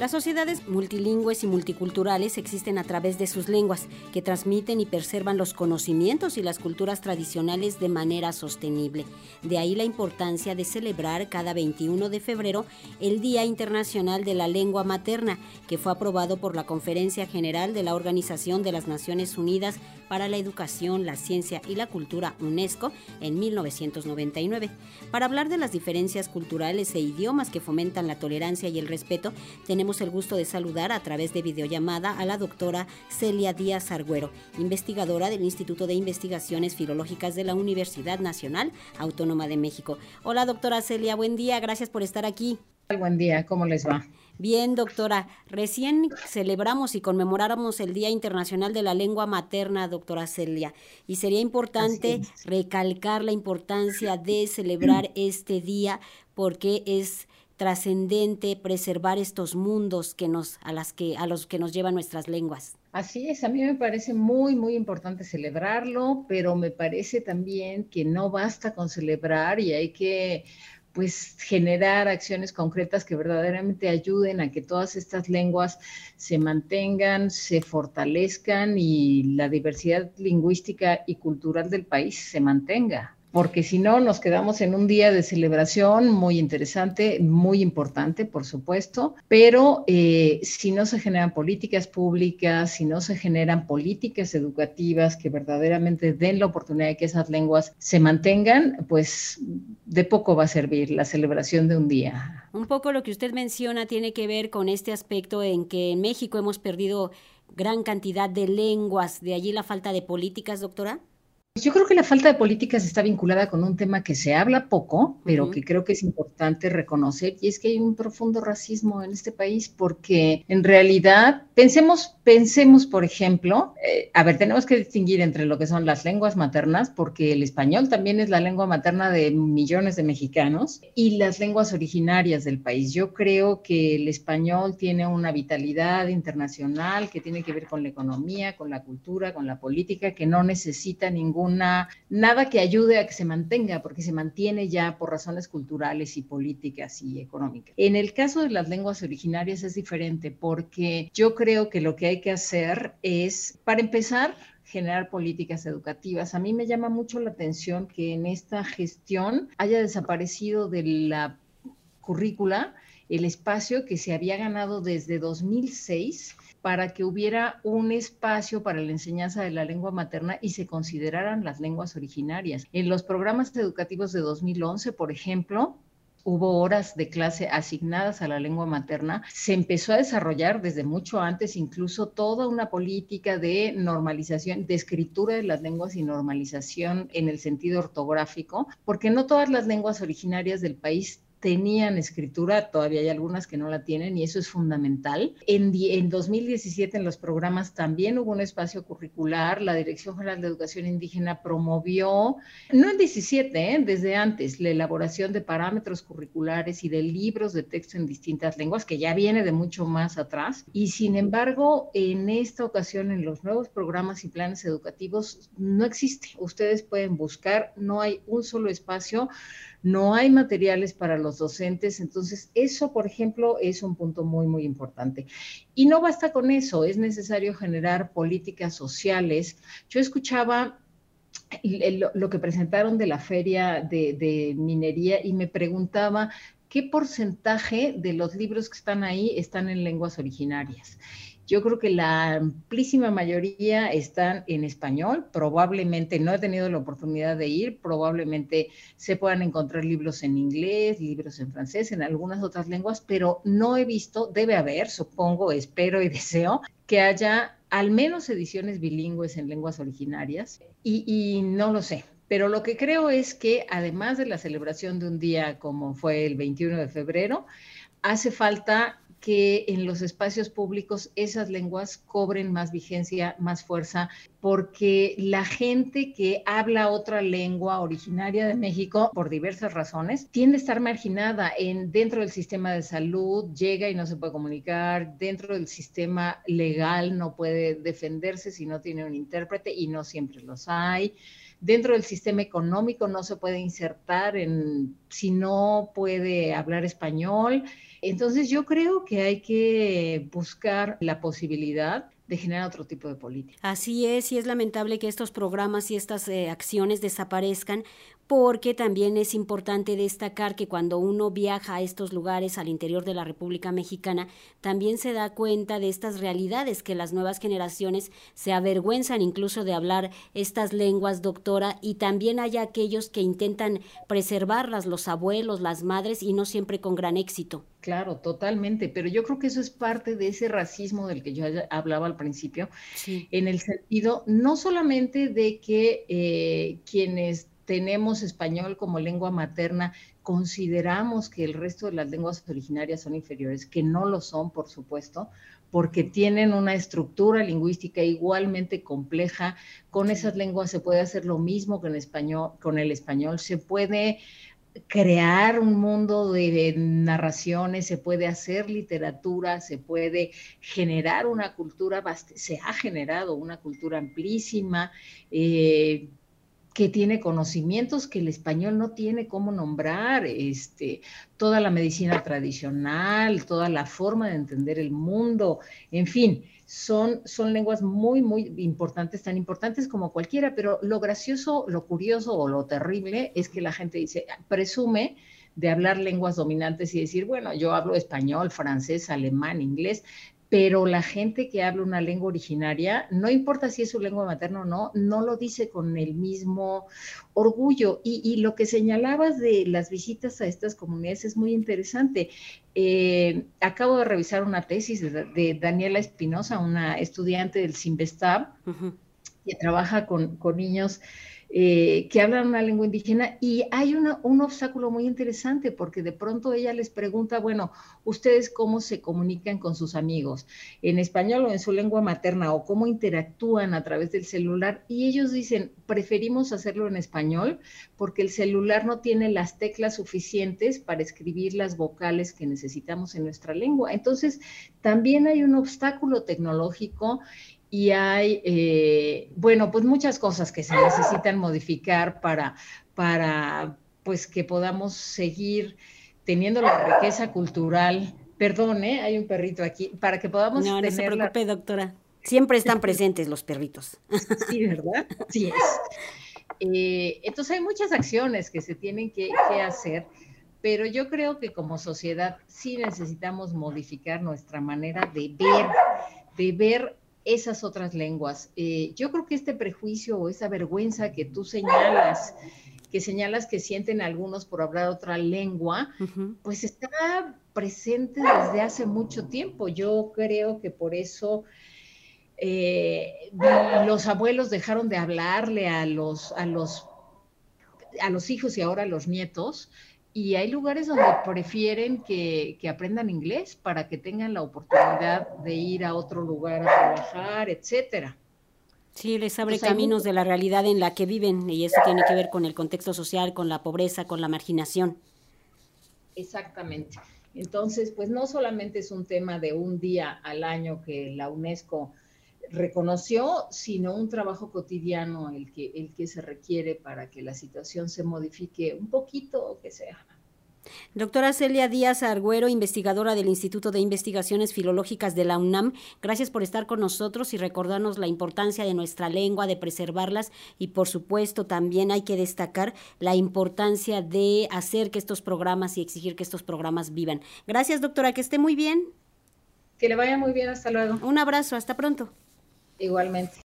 Las sociedades multilingües y multiculturales existen a través de sus lenguas, que transmiten y preservan los conocimientos y las culturas tradicionales de manera sostenible. De ahí la importancia de celebrar cada 21 de febrero el Día Internacional de la Lengua Materna, que fue aprobado por la Conferencia General de la Organización de las Naciones Unidas para la Educación, la Ciencia y la Cultura UNESCO en 1999. Para hablar de las diferencias culturales e idiomas que fomentan la tolerancia y el respeto, tenemos el gusto de saludar a través de videollamada a la doctora Celia Díaz Argüero, investigadora del Instituto de Investigaciones Filológicas de la Universidad Nacional Autónoma de México. Hola doctora Celia, buen día, gracias por estar aquí. Buen día, ¿cómo les va? Bien, doctora. Recién celebramos y conmemoramos el Día Internacional de la Lengua Materna, doctora Celia, y sería importante recalcar la importancia de celebrar este día porque es trascendente preservar estos mundos que nos a las que a los que nos llevan nuestras lenguas. Así es, a mí me parece muy muy importante celebrarlo, pero me parece también que no basta con celebrar y hay que pues generar acciones concretas que verdaderamente ayuden a que todas estas lenguas se mantengan, se fortalezcan y la diversidad lingüística y cultural del país se mantenga porque si no nos quedamos en un día de celebración muy interesante, muy importante, por supuesto, pero eh, si no se generan políticas públicas, si no se generan políticas educativas que verdaderamente den la oportunidad de que esas lenguas se mantengan, pues de poco va a servir la celebración de un día. Un poco lo que usted menciona tiene que ver con este aspecto en que en México hemos perdido gran cantidad de lenguas, de allí la falta de políticas, doctora. Yo creo que la falta de políticas está vinculada con un tema que se habla poco, pero que creo que es importante reconocer, y es que hay un profundo racismo en este país, porque en realidad, pensemos, pensemos, por ejemplo, eh, a ver, tenemos que distinguir entre lo que son las lenguas maternas, porque el español también es la lengua materna de millones de mexicanos, y las lenguas originarias del país. Yo creo que el español tiene una vitalidad internacional que tiene que ver con la economía, con la cultura, con la política, que no necesita ningún nada que ayude a que se mantenga, porque se mantiene ya por razones culturales y políticas y económicas. En el caso de las lenguas originarias es diferente, porque yo creo que lo que hay que hacer es, para empezar, generar políticas educativas. A mí me llama mucho la atención que en esta gestión haya desaparecido de la currícula el espacio que se había ganado desde 2006 para que hubiera un espacio para la enseñanza de la lengua materna y se consideraran las lenguas originarias. En los programas educativos de 2011, por ejemplo, hubo horas de clase asignadas a la lengua materna, se empezó a desarrollar desde mucho antes incluso toda una política de normalización, de escritura de las lenguas y normalización en el sentido ortográfico, porque no todas las lenguas originarias del país tenían escritura, todavía hay algunas que no la tienen y eso es fundamental. En, en 2017 en los programas también hubo un espacio curricular, la Dirección General de Educación Indígena promovió, no en 17, ¿eh? desde antes, la elaboración de parámetros curriculares y de libros de texto en distintas lenguas, que ya viene de mucho más atrás. Y sin embargo, en esta ocasión, en los nuevos programas y planes educativos, no existe. Ustedes pueden buscar, no hay un solo espacio no hay materiales para los docentes, entonces eso, por ejemplo, es un punto muy, muy importante. Y no basta con eso, es necesario generar políticas sociales. Yo escuchaba lo, que presentaron de la feria de, de minería y me preguntaba qué porcentaje de los libros que están ahí están en lenguas originarias. Yo creo que la amplísima mayoría están en español. Probablemente no he tenido la oportunidad de ir, probablemente se puedan encontrar libros en inglés, libros en francés, en algunas otras lenguas, pero no he visto, debe haber, supongo, espero y deseo que haya al menos ediciones bilingües en lenguas originarias y, no lo sé. Pero lo que creo es que además de la celebración de un día como fue el 21 de febrero, hace falta que en los espacios públicos esas lenguas cobren más vigencia, más fuerza, porque la gente que habla otra lengua originaria de México, por diversas razones, tiende a estar marginada en, dentro del sistema de salud, llega y no se puede comunicar, dentro del sistema legal no puede defenderse si no tiene un intérprete y no siempre los hay dentro del sistema económico no se puede insertar en, si no puede hablar español. Entonces yo creo que hay que buscar la posibilidad de generar otro tipo de política. Así es, y es lamentable que estos programas y estas eh, acciones desaparezcan porque también es importante destacar que cuando uno viaja a estos lugares al interior de la República Mexicana, también se da cuenta de estas realidades que las nuevas generaciones se avergüenzan incluso de hablar estas lenguas, doctora, y también hay aquellos que intentan preservarlas, los abuelos, las madres, y no siempre con gran éxito. Claro, totalmente, pero yo creo que eso es parte de ese racismo del que yo hablaba al principio, en el sentido no solamente de que eh, quienes tenemos español como lengua materna, consideramos que el resto de las lenguas originarias son inferiores, que no lo son, por supuesto, porque tienen una estructura lingüística igualmente compleja. Con esas lenguas se puede hacer lo mismo que en español, con el español, se puede crear un mundo de, narraciones, se puede hacer literatura, se puede generar una cultura, se ha generado una cultura amplísima. Eh, que tiene conocimientos que el español no tiene cómo nombrar, este, toda la medicina tradicional, toda la forma de entender el mundo, en fin, son, son lenguas muy, muy importantes, tan importantes como cualquiera, pero lo gracioso, lo curioso o lo terrible es que la gente dice, presume de hablar lenguas dominantes y decir, bueno, yo hablo español, francés, alemán, inglés, pero la gente que habla una lengua originaria, no importa si es su lengua materna o no, no lo dice con el mismo orgullo. Y, lo que señalabas de las visitas a estas comunidades es muy interesante. Eh, acabo de revisar una tesis de, Daniela Espinosa, una estudiante del Simvestab, que trabaja con, con niños eh, que hablan una lengua indígena y hay un obstáculo muy interesante porque de pronto ella les pregunta, bueno, ¿ustedes cómo se comunican con sus amigos? ¿En español o en su lengua materna? ¿O cómo interactúan a través del celular? Y ellos dicen, preferimos hacerlo en español porque el celular no tiene las teclas suficientes para escribir las vocales que necesitamos en nuestra lengua. Entonces, también hay un obstáculo tecnológico y hay, eh, bueno, pues muchas cosas que se necesitan modificar para, para pues que podamos seguir teniendo la riqueza cultural. Perdón, ¿eh? hay un perrito aquí, para que podamos... No, no se preocupe, doctora. Siempre están presentes los perritos. Sí, ¿verdad? Sí es. Eh, entonces hay muchas acciones que se tienen que, que hacer, pero yo creo que como sociedad sí necesitamos modificar nuestra manera de ver, de ver esas otras lenguas. Eh, yo creo que este prejuicio o esa vergüenza que tú señalas, que señalas que sienten algunos por hablar otra lengua, pues está presente desde hace mucho tiempo. Yo creo que por eso eh, los abuelos dejaron de hablarle a los, a los, a los hijos y ahora a los nietos, y hay lugares donde prefieren que, aprendan inglés para que tengan la oportunidad de ir a otro lugar a trabajar, etcétera. Sí, les abre caminos de la realidad en la que viven y eso tiene que ver con el contexto social, con la pobreza, con la marginación. Exactamente. Entonces, pues no solamente es un tema de un día al año que la UNESCO reconoció, sino un trabajo cotidiano el que, el que se requiere para que la situación se modifique un poquito o que sea. Doctora Celia Díaz Argüero, investigadora del Instituto de Investigaciones Filológicas de la UNAM, gracias por estar con nosotros y recordarnos la importancia de nuestra lengua, de preservarlas y por supuesto también hay que destacar la importancia de hacer que estos programas y exigir que estos programas vivan. Gracias doctora, que esté muy bien. Que le vaya muy bien, hasta luego. Un abrazo, hasta pronto. Igualmente.